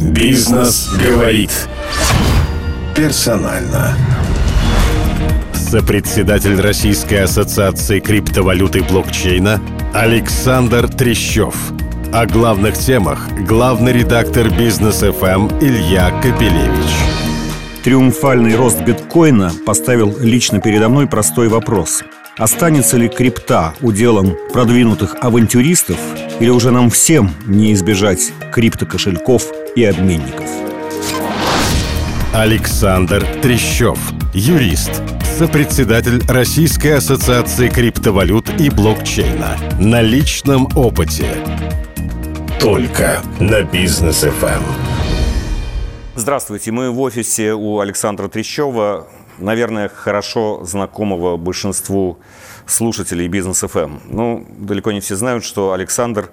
Бизнес говорит. Персонально. Сопредседатель Российской ассоциации криптовалюты блокчейна Александр Трещев. О главных темах главный редактор Бизнес ФМ Илья Капелевич. Триумфальный рост биткоина поставил лично передо мной простой вопрос. Останется ли крипта уделом продвинутых авантюристов или уже нам всем не избежать криптокошельков и обменников? Александр Трещев, юрист, сопредседатель Российской ассоциации криптовалют и блокчейна. На личном опыте. Только на бизнес ФМ. Здравствуйте, мы в офисе у Александра Трещева, наверное, хорошо знакомого большинству слушателей Бизнес ФМ. Ну, далеко не все знают, что Александр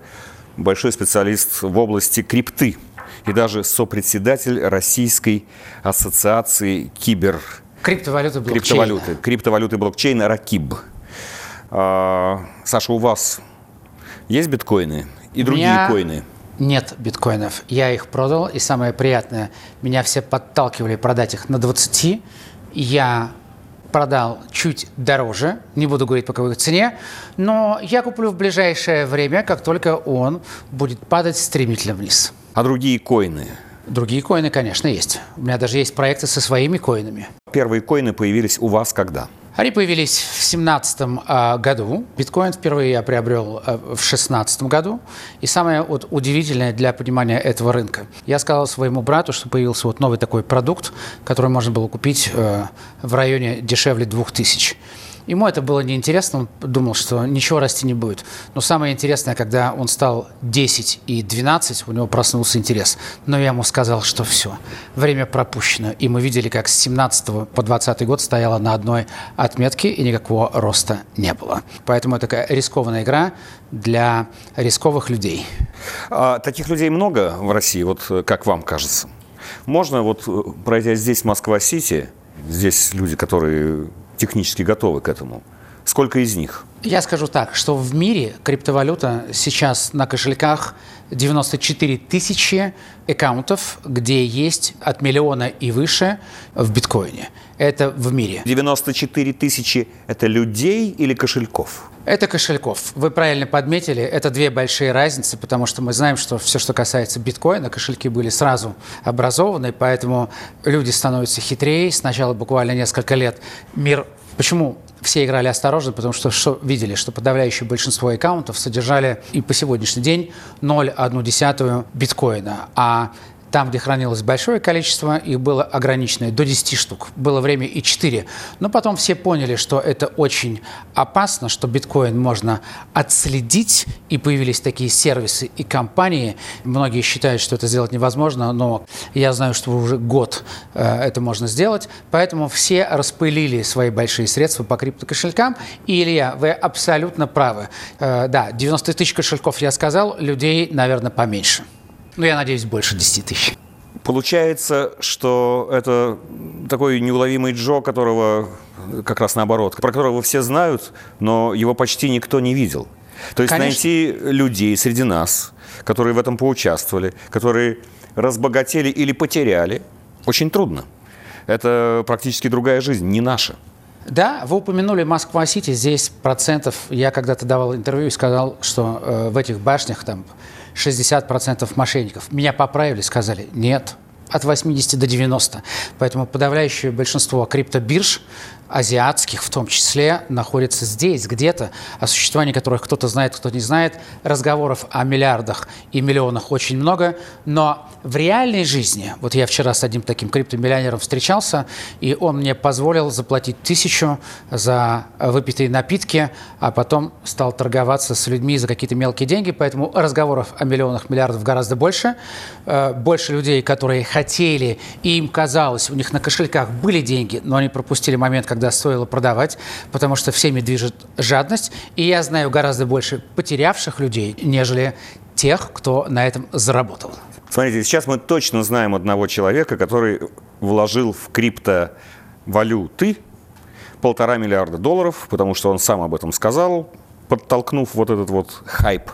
большой специалист в области крипты и даже сопредседатель Российской ассоциации кибер... Криптовалюты блокчейна. Криптовалюты, криптовалюты блокчейна РАКИБ. А, Саша, у вас есть биткоины и другие меня... коины? Нет биткоинов. Я их продал, и самое приятное, меня все подталкивали продать их на 20. Я продал чуть дороже, не буду говорить по какой цене, но я куплю в ближайшее время, как только он будет падать стремительно вниз. А другие коины? Другие коины, конечно, есть. У меня даже есть проекты со своими коинами. Первые коины появились у вас когда? Они появились в 2017 э, году. Биткоин впервые я приобрел э, в 2016 году. И самое вот удивительное для понимания этого рынка. Я сказал своему брату, что появился вот новый такой продукт, который можно было купить э, в районе дешевле 2000. Ему это было неинтересно, он думал, что ничего расти не будет. Но самое интересное, когда он стал 10 и 12, у него проснулся интерес. Но я ему сказал, что все, время пропущено. И мы видели, как с 17 по 20 год стояла на одной отметке, и никакого роста не было. Поэтому это такая рискованная игра для рисковых людей. А, таких людей много в России, вот как вам кажется? Можно вот пройдя здесь Москва-Сити, здесь люди, которые технически готовы к этому. Сколько из них? Я скажу так, что в мире криптовалюта сейчас на кошельках 94 тысячи аккаунтов, где есть от миллиона и выше в биткоине. Это в мире. 94 тысячи – это людей или кошельков? Это кошельков. Вы правильно подметили, это две большие разницы, потому что мы знаем, что все, что касается биткоина, кошельки были сразу образованы, поэтому люди становятся хитрее. Сначала буквально несколько лет мир Почему все играли осторожно? Потому что, что видели, что подавляющее большинство аккаунтов содержали и по сегодняшний день 0,1 биткоина, а там, где хранилось большое количество, их было ограниченное, до 10 штук. Было время и 4. Но потом все поняли, что это очень опасно, что биткоин можно отследить, и появились такие сервисы и компании. Многие считают, что это сделать невозможно, но я знаю, что уже год э, это можно сделать. Поэтому все распылили свои большие средства по криптокошелькам. И, Илья, вы абсолютно правы. Э, да, 90 тысяч кошельков я сказал, людей, наверное, поменьше. Ну, я надеюсь, больше 10 тысяч. Получается, что это такой неуловимый Джо, которого как раз наоборот, про которого все знают, но его почти никто не видел. То есть Конечно. найти людей среди нас, которые в этом поучаствовали, которые разбогатели или потеряли, очень трудно. Это практически другая жизнь, не наша. Да, вы упомянули Москва-Сити. Здесь процентов, я когда-то давал интервью и сказал, что э, в этих башнях там 60% мошенников. Меня поправили, сказали, нет, от 80 до 90. Поэтому подавляющее большинство криптобирж азиатских в том числе, находятся здесь, где-то, о существовании которых кто-то знает, кто-то не знает. Разговоров о миллиардах и миллионах очень много, но в реальной жизни, вот я вчера с одним таким криптомиллионером встречался, и он мне позволил заплатить тысячу за выпитые напитки, а потом стал торговаться с людьми за какие-то мелкие деньги, поэтому разговоров о миллионах, миллиардов гораздо больше. Э, больше людей, которые хотели, и им казалось, у них на кошельках были деньги, но они пропустили момент, когда стоило продавать, потому что всеми движет жадность. И я знаю гораздо больше потерявших людей, нежели тех, кто на этом заработал. Смотрите, сейчас мы точно знаем одного человека, который вложил в криптовалюты полтора миллиарда долларов, потому что он сам об этом сказал, подтолкнув вот этот вот хайп,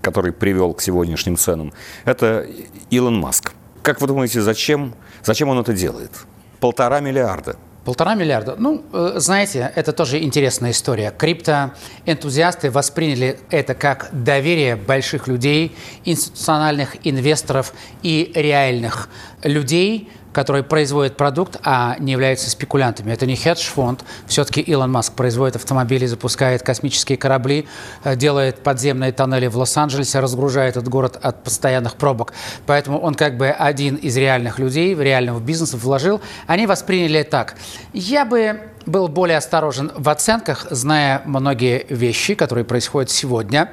который привел к сегодняшним ценам. Это Илон Маск. Как вы думаете, зачем, зачем он это делает? Полтора миллиарда. Полтора миллиарда. Ну, э, знаете, это тоже интересная история. Криптоэнтузиасты восприняли это как доверие больших людей, институциональных инвесторов и реальных людей, которые производят продукт, а не являются спекулянтами. Это не хедж-фонд. Все-таки Илон Маск производит автомобили, запускает космические корабли, э, делает подземные тоннели в Лос-Анджелесе, разгружает этот город от постоянных пробок. Поэтому он как бы один из реальных людей, реального бизнеса вложил. Они восприняли так. Я бы был более осторожен в оценках, зная многие вещи, которые происходят сегодня.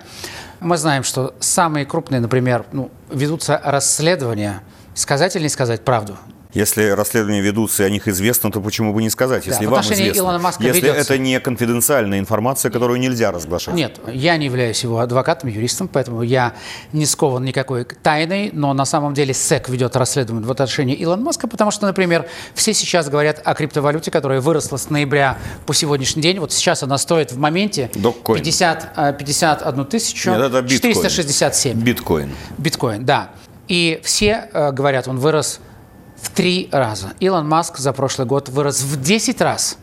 Мы знаем, что самые крупные, например, ну, ведутся расследования. Сказать или не сказать правду? Если расследования ведутся и о них известно, то почему бы не сказать, если да, вам известно? Илона Маска если ведется. это не конфиденциальная информация, которую нельзя разглашать. Нет, я не являюсь его адвокатом, юристом, поэтому я не скован никакой тайной, но на самом деле СЭК ведет расследование в отношении Илона Маска, потому что, например, все сейчас говорят о криптовалюте, которая выросла с ноября по сегодняшний день. Вот сейчас она стоит в моменте 50, 51 тысячу Нет, это биткоин. 467. Биткоин. Биткоин, да. И все э, говорят, он вырос в три раза. Илон Маск за прошлый год вырос в 10 раз.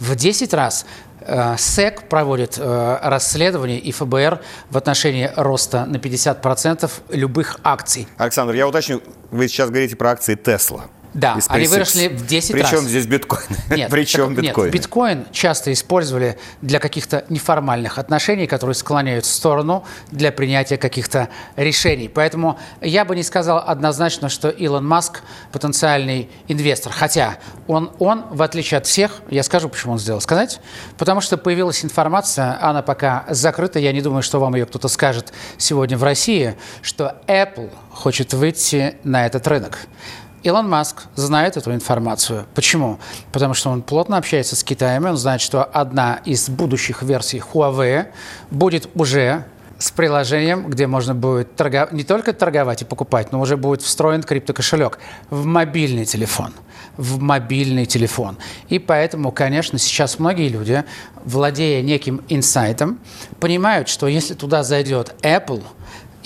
В 10 раз. Э, СЭК проводит э, расследование и ФБР в отношении роста на 50% любых акций. Александр, я уточню, вы сейчас говорите про акции Тесла. Да, они выросли в 10 Причем раз. Причем здесь биткоин? Нет, Причем так, биткоин? Нет, биткоин часто использовали для каких-то неформальных отношений, которые склоняют в сторону для принятия каких-то решений. Поэтому я бы не сказал однозначно, что Илон Маск потенциальный инвестор. Хотя он, он, в отличие от всех, я скажу, почему он сделал. Сказать? Потому что появилась информация, она пока закрыта, я не думаю, что вам ее кто-то скажет сегодня в России, что Apple хочет выйти на этот рынок. Илон Маск знает эту информацию. Почему? Потому что он плотно общается с Китаем, и он знает, что одна из будущих версий Huawei будет уже с приложением, где можно будет торгов... не только торговать и покупать, но уже будет встроен криптокошелек в мобильный телефон. В мобильный телефон. И поэтому, конечно, сейчас многие люди, владея неким инсайтом, понимают, что если туда зайдет Apple –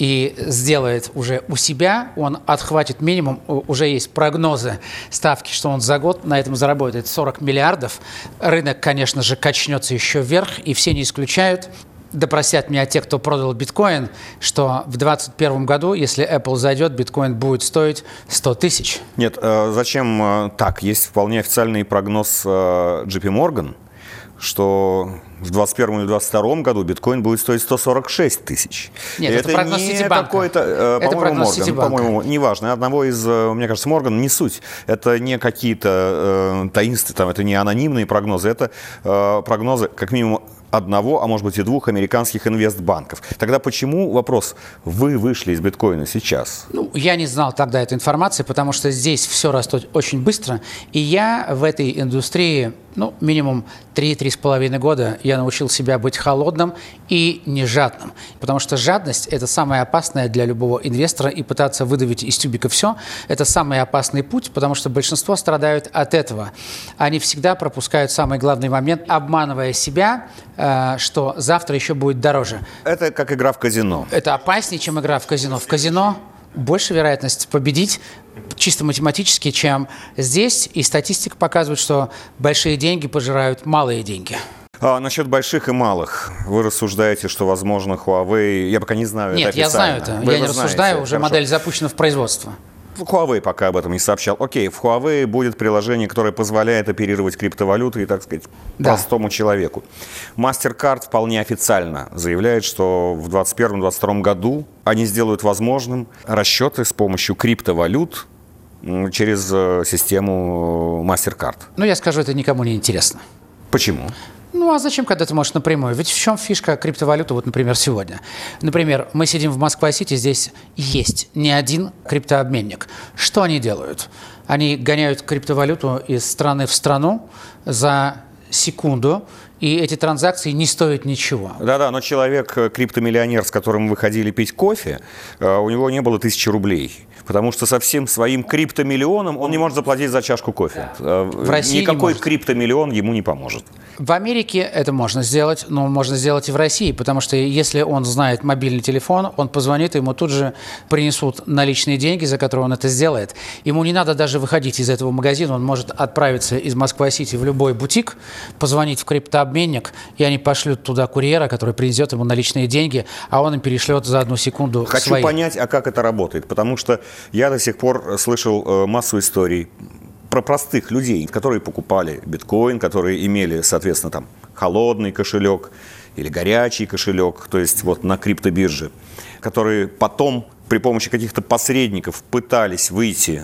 и сделает уже у себя, он отхватит минимум, уже есть прогнозы ставки, что он за год на этом заработает 40 миллиардов. Рынок, конечно же, качнется еще вверх, и все не исключают, допросят меня те, кто продал биткоин, что в 2021 году, если Apple зайдет, биткоин будет стоить 100 тысяч. Нет, э, зачем э, так? Есть вполне официальный прогноз э, JP Morgan, что в 2021 или 2022 году биткоин будет стоить 146 тысяч. Нет, это, это прогноз не какой-то, э, по-моему, Морган, по-моему, неважно, одного из, э, мне кажется, Морган, не суть. Это не какие-то э, таинственные, там, это не анонимные прогнозы, это э, прогнозы, как минимум, одного, а может быть и двух американских инвестбанков. Тогда почему, вопрос, вы вышли из биткоина сейчас? Ну, я не знал тогда этой информации, потому что здесь все растет очень быстро, и я в этой индустрии, ну, минимум 3-3,5 года я научил себя быть холодным и не жадным, потому что жадность – это самое опасное для любого инвестора, и пытаться выдавить из тюбика все – это самый опасный путь, потому что большинство страдают от этого. Они всегда пропускают самый главный момент, обманывая себя, что завтра еще будет дороже. Это как игра в казино. Это опаснее, чем игра в казино. В казино больше вероятность победить чисто математически, чем здесь. И статистика показывает, что большие деньги пожирают малые деньги. А насчет больших и малых. Вы рассуждаете, что, возможно, Huawei... Я пока не знаю Нет, это я знаю это. Вы я не знаете, рассуждаю, уже хорошо. модель запущена в производство. Huawei пока об этом не сообщал. Окей, в Huawei будет приложение, которое позволяет оперировать криптовалютой, так сказать, Да. простому человеку. MasterCard вполне официально заявляет, что в 2021-2022 году они сделают возможным расчеты с помощью криптовалют через э, систему MasterCard. Ну, я скажу, это никому не интересно. Почему? Ну, а зачем, когда ты можешь напрямую? Ведь в чем фишка криптовалюты, вот, например, сегодня? Например, мы сидим в Москва-Сити, здесь есть не один криптообменник. Что они делают? Они гоняют криптовалюту из страны в страну за секунду, и эти транзакции не стоят ничего. Да-да, но человек, э, криптомиллионер, с которым вы ходили пить кофе, э, у него не было тысячи рублей. Потому что со всем своим криптомиллионом он не может заплатить за чашку кофе. Да. В России Никакой криптомиллион ему не поможет. В Америке это можно сделать, но можно сделать и в России, потому что если он знает мобильный телефон, он позвонит, ему тут же принесут наличные деньги, за которые он это сделает. Ему не надо даже выходить из этого магазина, он может отправиться из Москвы-Сити в любой бутик, позвонить в криптообменник, и они пошлют туда курьера, который принесет ему наличные деньги, а он им перешлет за одну секунду Хочу свои. понять, а как это работает, потому что я до сих пор слышал э, массу историй про простых людей, которые покупали биткоин, которые имели, соответственно, там холодный кошелек или горячий кошелек, то есть вот на криптобирже, которые потом при помощи каких-то посредников пытались выйти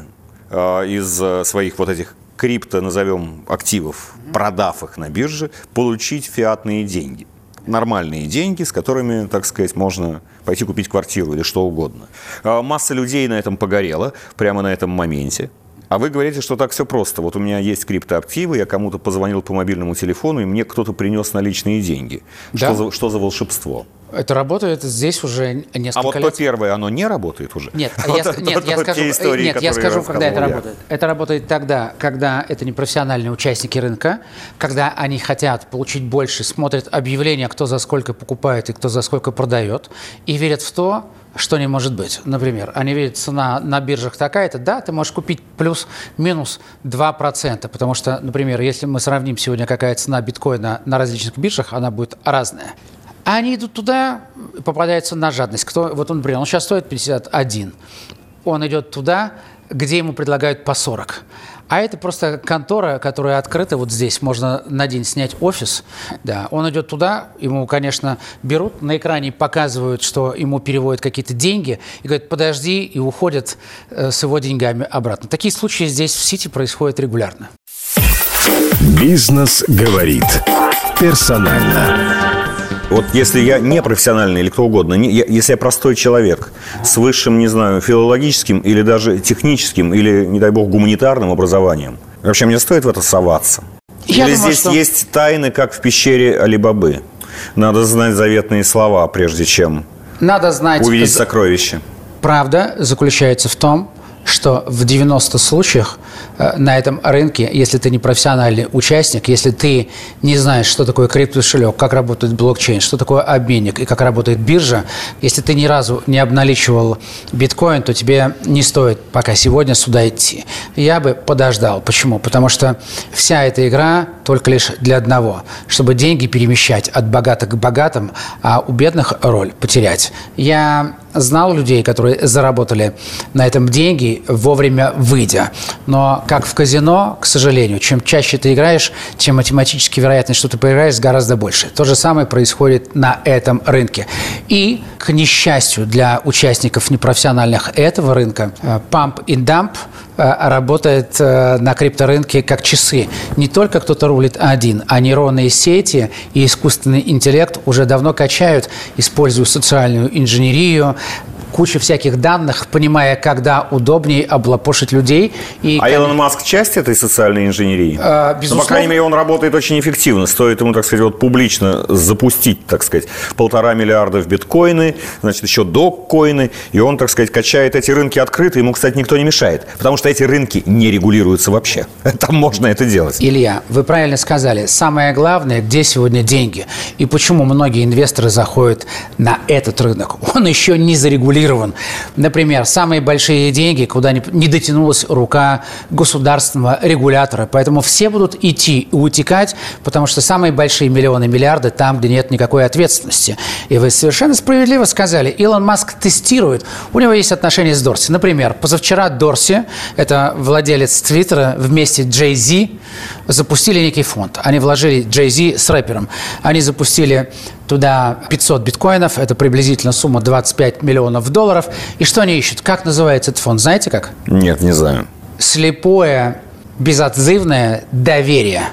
э, из э, своих вот этих крипто, назовем, активов, продав их на бирже, получить фиатные деньги. Нормальные деньги, с которыми, так сказать, можно пойти купить квартиру или что угодно. Э, масса людей на этом погорела прямо на этом моменте. А вы говорите, что так все просто. Вот у меня есть криптоактивы, я кому-то позвонил по мобильному телефону, и мне кто-то принес наличные деньги. Да. Что, за, что за волшебство? Это работает здесь уже несколько А вот лет. то первое, оно не работает уже? Нет, Вот я, это- нет, вот я скажу, истории, нет, я скажу, когда это работает. Это работает тогда, когда это не профессиональные участники рынка, когда они хотят получить больше, смотрят объявления, кто за сколько покупает и кто за сколько продает, и верят в то, что не может быть. Например, они видят, цена на биржах такая-то, да, ты можешь купить плюс-минус 2%, потому что, например, если мы сравним сегодня, какая цена биткоина на различных биржах, она будет разная. А они идут туда, попадаются на жадность. Кто, вот он, например, он сейчас стоит 51. Он идет туда, где ему предлагают по 40. А это просто контора, которая открыта вот здесь. Можно на день снять офис. Да, он идет туда, ему, конечно, берут, на экране показывают, что ему переводят какие-то деньги, и говорят, подожди, и уходят э, с его деньгами обратно. Такие случаи здесь в Сити происходят регулярно. Бизнес говорит. Персонально. Вот если я не профессиональный или кто угодно, не- я- если я простой человек с высшим, не знаю, филологическим или даже техническим или, не дай бог, гуманитарным образованием, вообще мне стоит в это соваться? Я или думаю, здесь что- есть тайны, как в пещере Алибабы? Надо знать заветные слова, прежде чем Надо знать... увидеть сокровища. Правда заключается в том, что в 90 случаях э, на этом рынке, если ты не профессиональный участник, если ты не знаешь, что такое криптокошелек, как работает блокчейн, что такое обменник и как работает биржа, если ты ни разу не обналичивал биткоин, то тебе не стоит пока сегодня сюда идти. Я бы подождал. Почему? Потому что вся эта игра только лишь для одного, чтобы деньги перемещать от богатых к богатым, а у бедных роль потерять. Я знал людей, которые заработали на этом деньги, вовремя выйдя. Но как в казино, к сожалению, чем чаще ты играешь, тем математически вероятность, что ты проиграешь, гораздо больше. То же самое происходит на этом рынке. И, к несчастью для участников непрофессиональных этого рынка, pump и э, работает э, на крипторынке как часы. Не только кто-то рулит один, а нейронные сети и искусственный интеллект уже давно качают, используя социальную инженерию, кучу всяких данных, понимая, когда удобнее облапошить людей. И, А Илон Маск часть этой социальной инженерии? А, Ну, по безусловно. крайней мере, он работает очень эффективно. Стоит ему, так сказать, вот публично запустить, так сказать, полтора миллиарда в биткоины, значит, еще доккоины, и он, так сказать, качает эти рынки открыто. Ему, кстати, никто не мешает, потому что эти рынки не регулируются вообще. Там можно это делать. Илья, вы правильно сказали. Самое главное, где сегодня деньги и почему многие инвесторы заходят на этот рынок. Он еще не зарегулирован. Например, самые большие деньги, куда не дотянулась рука государственного регулятора. Поэтому все будут идти и утекать, потому что самые большие миллионы, миллиарды там, где нет никакой ответственности. И вы совершенно справедливо сказали, Илон Маск тестирует. У него есть отношения с Дорси. Например, позавчера Дорси, это владелец Твиттера, вместе с Джей Зи запустили некий фонд. Они вложили Джей Зи с рэпером. Они запустили туда 500 биткоинов, это приблизительно сумма 25 миллионов долларов. И что они ищут? Как называется этот фонд? Знаете как? Нет, не знаю. Слепое, безотзывное доверие.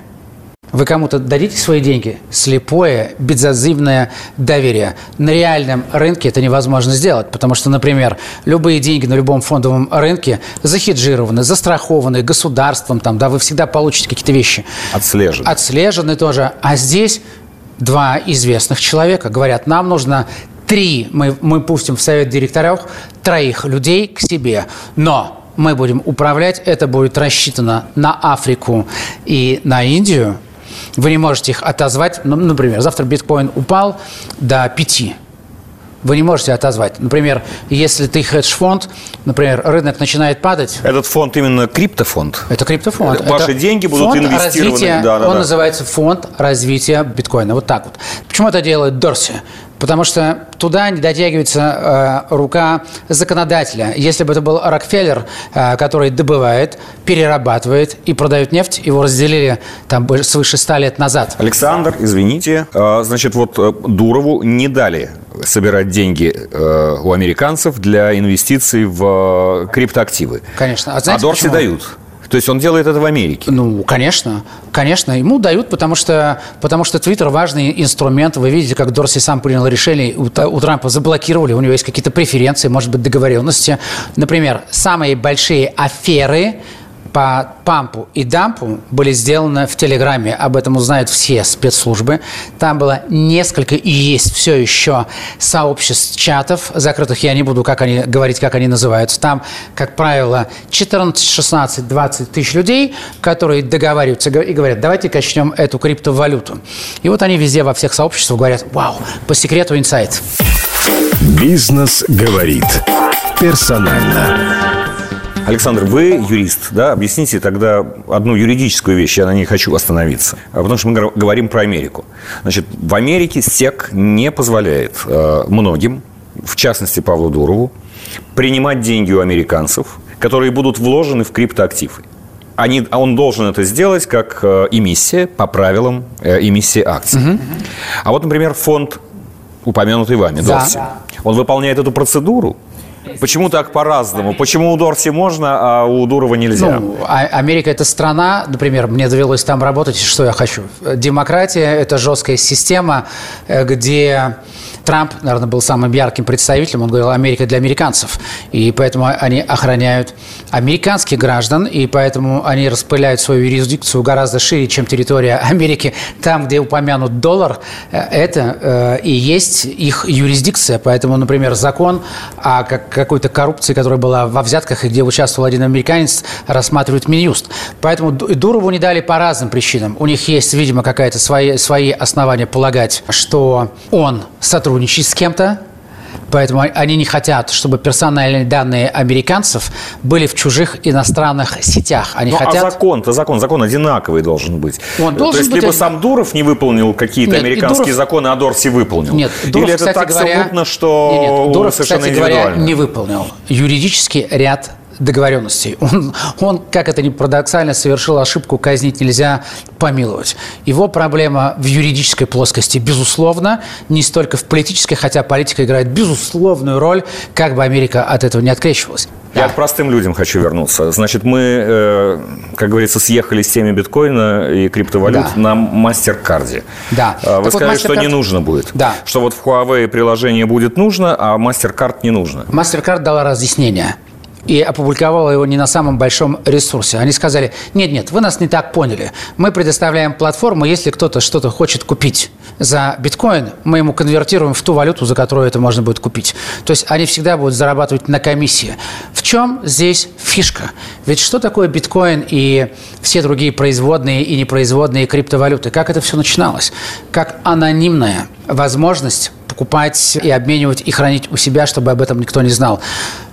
Вы кому-то дадите свои деньги? Слепое, безотзывное доверие. На реальном рынке это невозможно сделать, потому что, например, любые деньги на любом фондовом рынке захеджированы, застрахованы государством, там, да, вы всегда получите какие-то вещи. Отслежен. Отслежены тоже. А здесь два известных человека говорят, нам нужно три мы, мы пустим в совет директоров троих людей к себе. Но мы будем управлять, это будет рассчитано на Африку и на Индию. Вы не можете их отозвать. Ну, например, завтра биткоин упал до 5 вы не можете отозвать. Например, если ты хедж-фонд, например, рынок начинает падать. Этот фонд именно криптофонд? Это криптофонд. Ваши это деньги будут инвестированы. Развития, да, да, он да. называется фонд развития биткоина. Вот так вот. Почему это делает Дорси? Потому что туда не дотягивается э, рука законодателя. Если бы это был Рокфеллер, э, который добывает, перерабатывает и продает нефть, его разделили там свыше ста лет назад. Александр, извините, э, значит, вот э, Дурову не дали собирать деньги э, у американцев для инвестиций в э, криптоактивы. Конечно. А, знаете, а Дорси почему? дают. То есть он делает это в Америке? Ну, конечно. Конечно. Ему дают, потому что, потому что Твиттер важный инструмент. Вы видите, как Дорси сам принял решение. У, у Трампа заблокировали, у него есть какие-то преференции, может быть, договоренности. Например, самые большие аферы по пампу и дампу были сделаны в Телеграме. Об этом узнают все спецслужбы. Там было несколько и есть все еще сообществ чатов закрытых. Я не буду как они, говорить, как они называются. Там, как правило, 14, 16, 20 тысяч людей, которые договариваются и говорят, давайте качнем эту криптовалюту. И вот они везде во всех сообществах говорят, вау, по секрету инсайт. Бизнес говорит персонально. Александр, вы юрист, да? Объясните тогда одну юридическую вещь, я на ней хочу остановиться. А потому что мы говорим про Америку. Значит, в Америке СЕК не позволяет э, многим, в частности Павлу Дурову, принимать деньги у американцев, которые будут вложены в криптоактивы. Они, а он должен это сделать как э, эмиссия по правилам э, эмиссии акций. Угу. А вот, например, фонд, упомянутый вами, да. Дорси, он выполняет эту процедуру, Почему так по-разному? Почему у Дорси можно, а у Дурова нельзя? Ну, а Америка – это страна, например, мне довелось там работать, что я хочу. Демократия – это жесткая система, э, где Трамп, наверное, был самым ярким представителем. Он говорил, Америка для американцев. И поэтому они охраняют американских граждан, и поэтому они распыляют свою юрисдикцию гораздо шире, чем территория Америки. Там, где упомянут доллар, э, это э, и есть их юрисдикция. Поэтому, например, закон о какой-то коррупции, которая была во взятках, и где участвовал один американец, рассматривает Минюст. Поэтому Дурову не дали по разным причинам. У них есть, видимо, какая-то свои, свои основания полагать, что он сотрудничать с кем-то, Поэтому они не хотят, чтобы персональные данные американцев были в чужих иностранных сетях. Они ну, а хотят... А закон-то закон, закон одинаковый должен быть. Он должен То есть быть... либо сам Дуров не выполнил какие-то американские Дуров... законы, а Дорси выполнил. Нет, Дуров, Или это кстати так говоря... смутно, что Нет, нет, Дуров, кстати говоря, не выполнил. Юридический ряд договоренностей. Он, он, как это ни парадоксально, совершил ошибку, казнить нельзя, помиловать. Его проблема в юридической плоскости, безусловно, не столько в политической, хотя политика играет безусловную роль, как бы Америка от этого не открещивалась. Я да. к простым людям хочу вернуться. Значит, мы, э, как говорится, съехали с теми биткоина и криптовалют да. на MasterCard. Да. А, вы так сказали, вот что не нужно будет. Да. Что вот в Huawei приложение будет нужно, а MasterCard не нужно. MasterCard дала разъяснение и опубликовала его не на самом большом ресурсе. Они сказали, нет-нет, вы нас не так поняли. Мы предоставляем платформу, если кто-то что-то хочет купить за биткоин, мы ему конвертируем в ту валюту, за которую это можно будет купить. То есть они всегда будут зарабатывать на комиссии. В чем здесь фишка? Ведь что такое биткоин и все другие производные и непроизводные криптовалюты? Как это все начиналось? Как анонимная возможность покупать и обменивать и хранить у себя, чтобы об этом никто не знал.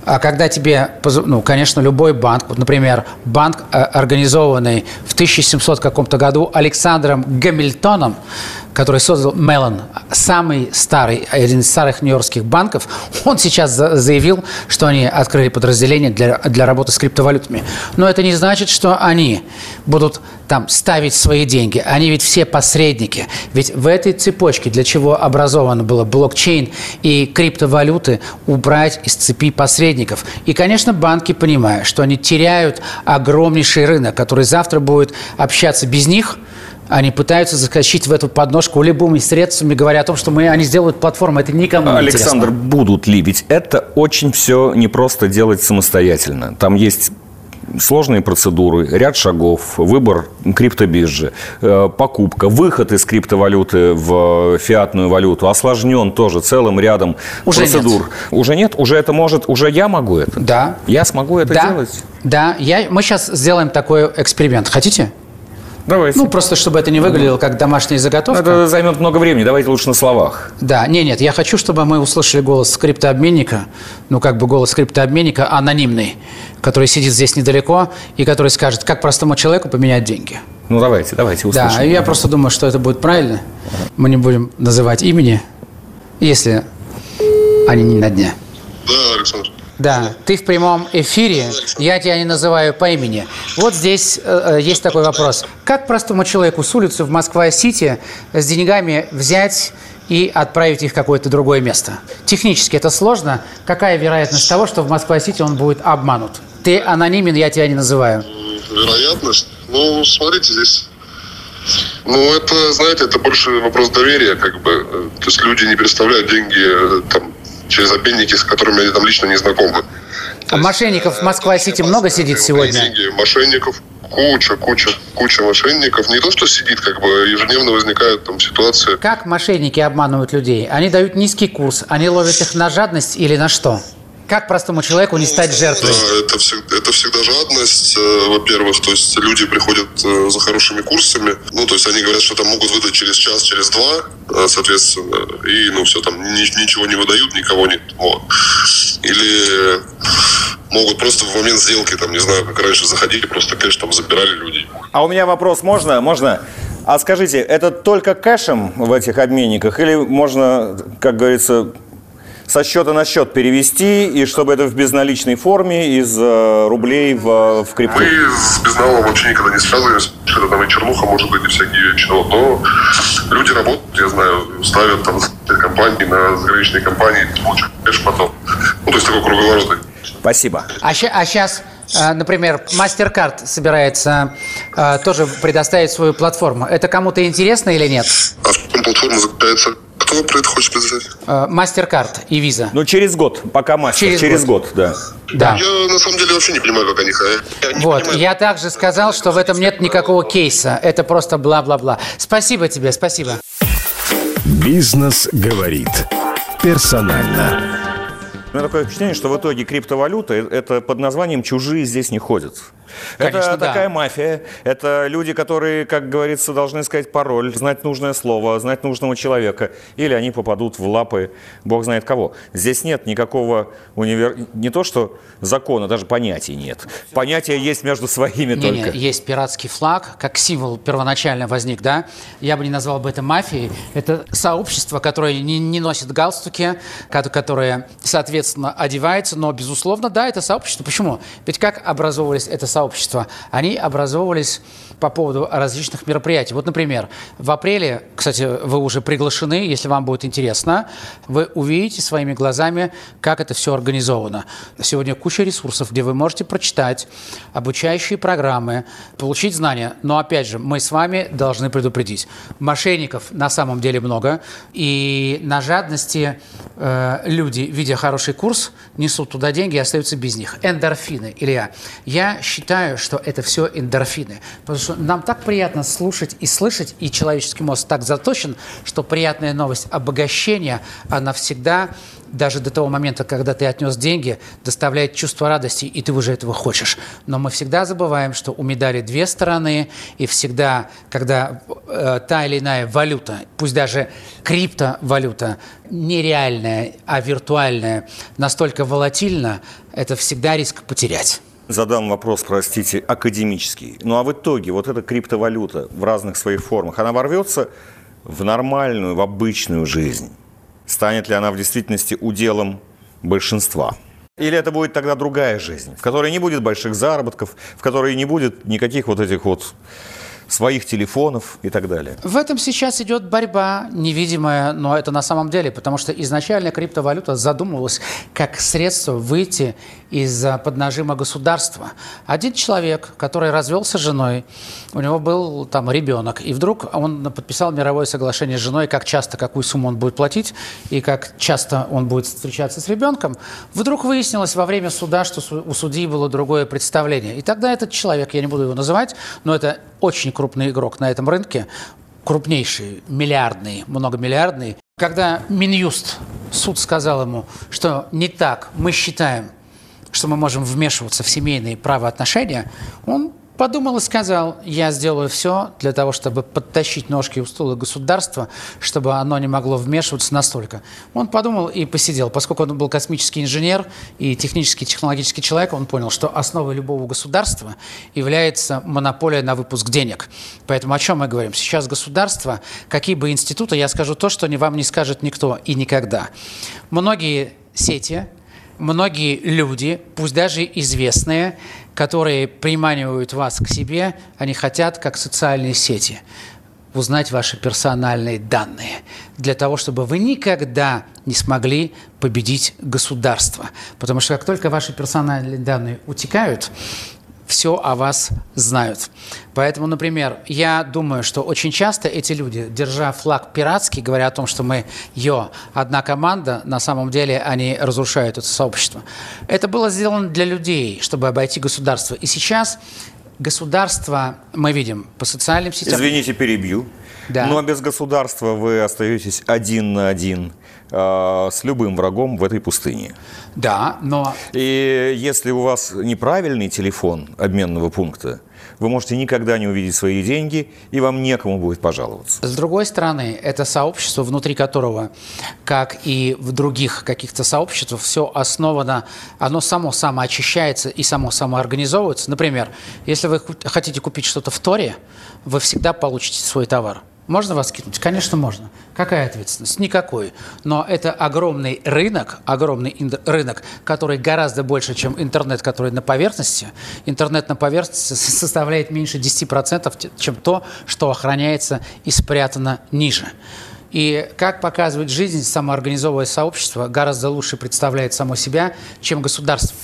А когда тебе, ну, конечно, любой банк, вот, например, банк, э, организованный в 1700 каком-то году Александром Гамильтоном, который создал Меллон, самый старый, один из старых нью-йоркских банков, он сейчас заявил, что они открыли подразделение для, для работы с криптовалютами. Но это не значит, что они будут там ставить свои деньги. Они ведь все посредники. Ведь в этой цепочке, для чего образовано было блокчейн и криптовалюты, убрать из цепи посредников. И, конечно, банки, понимая, что они теряют огромнейший рынок, который завтра будет общаться без них – они пытаются заскочить в эту подножку любыми средствами, говоря о том, что мы, они сделают платформу. Это никому не Александр, интересно. будут ли? Ведь это очень все непросто делать самостоятельно. Там есть сложные процедуры, ряд шагов, выбор криптобиржи, э, покупка, выход из криптовалюты в фиатную валюту осложнен тоже целым рядом уже процедур. Нет. Уже нет? Уже это может, уже я могу это? Да. Я смогу это да. делать? Да, я, мы сейчас сделаем такой эксперимент. Хотите? Давайте. Ну, просто чтобы это не выглядело как домашняя заготовка. Это займет много времени, давайте лучше на словах. Да, не, нет, я хочу, чтобы мы услышали голос скриптообменника, ну, как бы голос скриптообменника анонимный, который сидит здесь недалеко и который скажет, как простому человеку поменять деньги. Ну, давайте, давайте услышим. Да, я просто думаю, что это будет правильно. Мы не будем называть имени, если они не на дне. Да, Александр. Да, ты в прямом эфире, я тебя не называю по имени. Вот здесь э, э, есть такой вопрос. Как простому человеку с улицы в Москва-Сити с деньгами взять и отправить их в какое-то другое место? Технически это сложно. Какая вероятность того, что в Москва-Сити он будет обманут? Ты анонимен, я тебя не называю. Вероятность? Ну, смотрите, здесь ну, это, знаете, это больше вопрос доверия, как бы. То есть люди не переставляют деньги э, там через обменники, с которыми они там лично не знакомы. А мошенников в Москва-Сити много сидит сегодня? Деньги, мошенников куча, куча, куча мошенников. Не то, что сидит, как бы ежедневно возникают там ситуации. Как мошенники обманывают людей? Они дают низкий курс, они ловят их на жадность или на что? Как простому человеку не стать жертвой? Да, это, всегда, это всегда жадность, э, во-первых. То есть люди приходят э, за хорошими курсами. Ну, то есть они говорят, что там могут выдать через час, через два, э, соответственно. И, ну, все, там ни, ничего не выдают, никого нет. Вот. Или могут просто в момент сделки, там, не знаю, как раньше заходили, просто кэш там забирали людей. А у меня вопрос, можно? Можно? А скажите, это только кэшем в этих обменниках или можно, как говорится, со счета на счет перевести, и чтобы это в безналичной форме из э, рублей в, в крипту? Мы с безналом вообще никогда не связываемся, что там и чернуха, может быть, и всякие чего. Но люди работают, я знаю, ставят там компании на заграничные компании, получают кэш потом. Ну, то есть такой круговорот. Спасибо. А, ща, а сейчас, э, например, MasterCard собирается э, тоже предоставить свою платформу. Это кому-то интересно или нет? А в чем платформа заключается? Кто про это хочет сказать? MasterCard и Visa. Ну, через год, пока мастер. Через, через год. год, да. Да. Я на самом деле вообще не понимаю, как они я Вот, понимаю. я также сказал, что в этом нет никакого кейса. Это просто бла-бла-бла. Спасибо тебе, спасибо. Бизнес говорит. Персонально. У меня такое впечатление, что в итоге криптовалюта – это под названием «чужие здесь не ходят». Конечно, это да. такая мафия. Это люди, которые, как говорится, должны сказать пароль, знать нужное слово, знать нужного человека. Или они попадут в лапы бог знает кого. Здесь нет никакого универ... Не то, что закона, даже понятий нет. Понятия есть между своими не, только. Не, есть пиратский флаг, как символ первоначально возник, да? Я бы не назвал бы это мафией. Это сообщество, которое не, не носит галстуки, которое, соответственно, одевается, но, безусловно, да, это сообщество. Почему? Ведь как образовывались это сообщество? Сообщества, они образовывались по поводу различных мероприятий. Вот, например, в апреле, кстати, вы уже приглашены, если вам будет интересно, вы увидите своими глазами, как это все организовано. Сегодня куча ресурсов, где вы можете прочитать обучающие программы, получить знания. Но, опять же, мы с вами должны предупредить. Мошенников на самом деле много, и на жадности э, люди, видя хороший курс, несут туда деньги и остаются без них. Эндорфины, Илья. Я считаю, считаю, что это все эндорфины. Потому что нам так приятно слушать и слышать, и человеческий мозг так заточен, что приятная новость обогащения, она всегда, даже до того момента, когда ты отнес деньги, доставляет чувство радости, и ты уже этого хочешь. Но мы всегда забываем, что у медали две стороны, и всегда, когда э, та или иная валюта, пусть даже криптовалюта, нереальная, а виртуальная, настолько волатильна, это всегда риск потерять задам вопрос, простите, академический. Ну а в итоге вот эта криптовалюта в разных своих формах, она ворвется в нормальную, в обычную жизнь? Станет ли она в действительности уделом большинства? Или это будет тогда другая жизнь, в которой не будет больших заработков, в которой не будет никаких вот этих вот своих телефонов и так далее. В этом сейчас идет борьба невидимая, но это на самом деле, потому что изначально криптовалюта задумывалась как средство выйти из под нажима государства. Один человек, который развелся с женой, у него был там ребенок, и вдруг он подписал мировое соглашение с женой, как часто, какую сумму он будет платить, и как часто он будет встречаться с ребенком. Вдруг выяснилось во время суда, что у судьи было другое представление. И тогда этот человек, я не буду его называть, но это очень крупный игрок на этом рынке, крупнейший, миллиардный, многомиллиардный. Когда Минюст, суд сказал ему, что не так, мы считаем, что мы можем вмешиваться в семейные правоотношения, он подумал и сказал, я сделаю все для того, чтобы подтащить ножки у стула государства, чтобы оно не могло вмешиваться настолько. Он подумал и посидел. Поскольку он был космический инженер и технический, технологический человек, он понял, что основой любого государства является монополия на выпуск денег. Поэтому о чем мы говорим? Сейчас государство, какие бы институты, я скажу то, что вам не скажет никто и никогда. Многие сети, многие люди, пусть даже известные, которые приманивают вас к себе, они хотят, как социальные сети, узнать ваши персональные данные, для того, чтобы вы никогда не смогли победить государство. Потому что как только ваши персональные данные утекают, все о вас знают. Поэтому, например, я думаю, что очень часто эти люди, держа флаг пиратский, говоря о том, что мы йо, одна команда, на самом деле они разрушают это сообщество. Это было сделано для людей, чтобы обойти государство. И сейчас государство, мы видим по социальным сетям... Извините, перебью. Да. Но без государства вы остаетесь один на один э, с любым врагом в этой пустыне. Да, но... И если у вас неправильный телефон обменного пункта, вы можете никогда не увидеть свои деньги, и вам некому будет пожаловаться. С другой стороны, это сообщество, внутри которого, как и в других каких-то сообществах, все основано, оно само самоочищается и само самоорганизовывается. Например, если вы хотите купить что-то в Торе, вы всегда получите свой товар. Можно вас кинуть? Конечно, можно. Какая ответственность? Никакой. Но это огромный рынок, огромный рынок, который гораздо больше, чем интернет, который на поверхности. Интернет на поверхности составляет меньше 10%, чем то, что охраняется и спрятано ниже. И как показывает жизнь, самоорганизованное сообщество гораздо лучше представляет само себя, чем государство.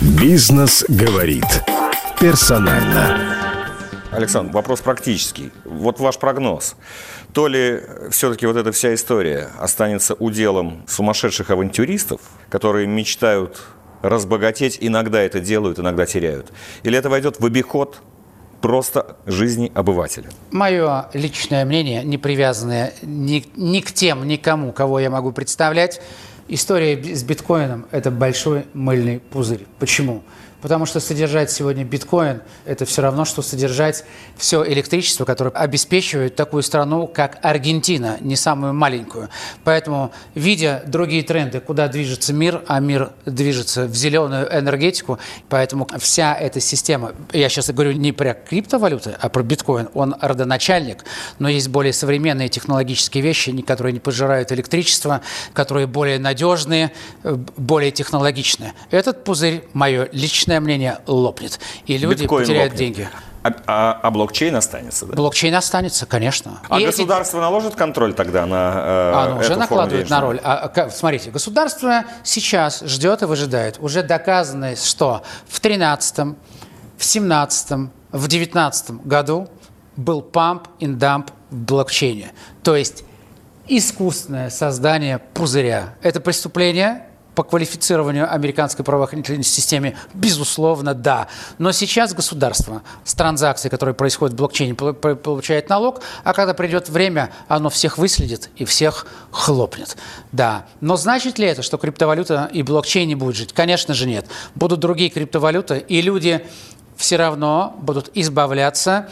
Бизнес говорит персонально. Александр, вопрос практический. Вот ваш прогноз. То ли все-таки вот эта вся история останется уделом сумасшедших авантюристов, которые мечтают разбогатеть, иногда это делают, иногда теряют, или это войдет в обиход просто жизни обывателя? Мое личное мнение, не привязанное ни, ни к тем, ни к кому, кого я могу представлять, история с биткоином – это большой мыльный пузырь. Почему? Потому что содержать сегодня биткоин – это все равно, что содержать все электричество, которое обеспечивает такую страну, как Аргентина, не самую маленькую. Поэтому, видя другие тренды, куда движется мир, а мир движется в зеленую энергетику, поэтому вся эта система, я сейчас говорю не про криптовалюты, а про биткоин, он родоначальник, но есть более современные технологические вещи, которые не пожирают электричество, которые более надежные, э, более технологичные. Этот пузырь, мое личное общественное мнение лопнет, и люди Биткоин потеряют лопнет. деньги. А, а, а блокчейн останется, да? Блокчейн останется, конечно. А и государство эти... наложит контроль тогда на э, Оно уже накладывает на роль. А, а, смотрите, государство сейчас ждет и выжидает. Уже доказано, что в 13 в 17 в 19 году был памп и дамп в блокчейне. То есть искусственное создание пузыря. Это преступление, по квалифицированию американской правоохранительной системе, безусловно, да. Но сейчас государство с транзакций, которые происходят в блокчейне, получает налог, а когда придет время, оно всех выследит и всех хлопнет. Да. Но значит ли это, что криптовалюта и блокчейн не будет жить? Конечно же нет. Будут другие криптовалюты, и люди все равно будут избавляться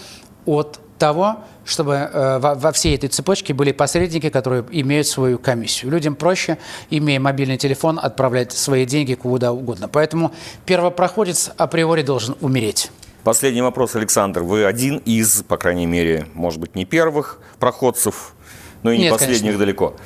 от того, чтобы э, во, во всей этой цепочке были посредники, которые имеют свою комиссию. Людям проще, имея мобильный телефон, отправлять свои деньги куда угодно. Поэтому первопроходец априори должен умереть. Последний вопрос, Александр. Вы один из, по крайней мере, может быть, не первых проходцев, но и не Нет, последних конечно. далеко.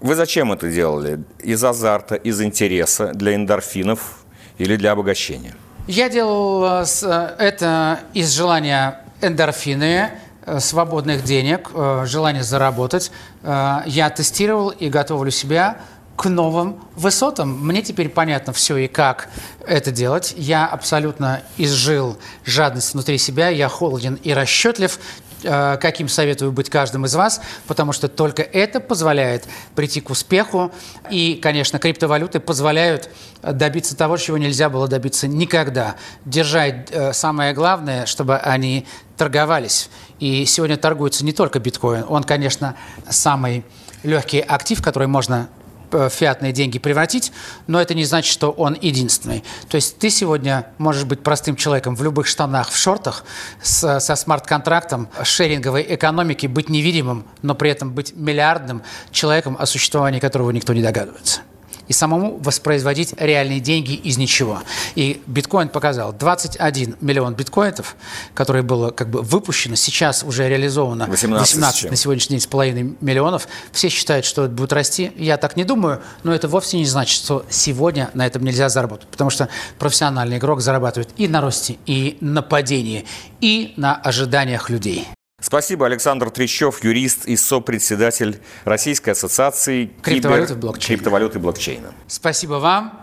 Вы зачем это делали? Из азарта, из интереса, для эндорфинов или для обогащения? Я делал э, э, это из желания эндорфины, свободных денег, э, желание заработать. Э, я тестировал и готовлю себя к новым высотам. Мне теперь понятно все и как это делать. Я абсолютно изжил жадность внутри себя, я холоден и расчетлив, э, каким советую быть каждым из вас, потому что только это позволяет прийти к успеху. И, конечно, криптовалюты позволяют добиться того, чего нельзя было добиться никогда. Держать э, самое главное, чтобы они торговались. И сегодня торгуется не только биткоин. Он, конечно, самый легкий актив, который можно Э, фиатные деньги превратить, но это не значит, что он единственный. То есть ты сегодня можешь быть простым человеком в любых штанах, в шортах, с, со смарт-контрактом шеринговой экономики, быть невидимым, но при этом быть миллиардным человеком, о существовании которого никто не догадывается и самому воспроизводить реальные деньги из ничего. И биткоин показал 21 миллион биткоинов, которые было как бы выпущено, сейчас уже реализовано 18, 18 на сегодняшний день с половиной миллионов. Все считают, что это будет расти. Я так не думаю, но это вовсе не значит, что сегодня на этом нельзя заработать, потому что профессиональный игрок зарабатывает и на росте, и на падении, и на ожиданиях людей. Спасибо, Александр Трещев, юрист и сопредседатель Российской ассоциации криптовалюты кибер... блокчейна. криптовалюты блокчейна. Спасибо вам.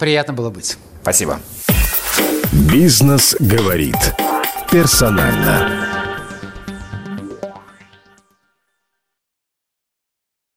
Приятно было быть. Спасибо. Бизнес говорит персонально.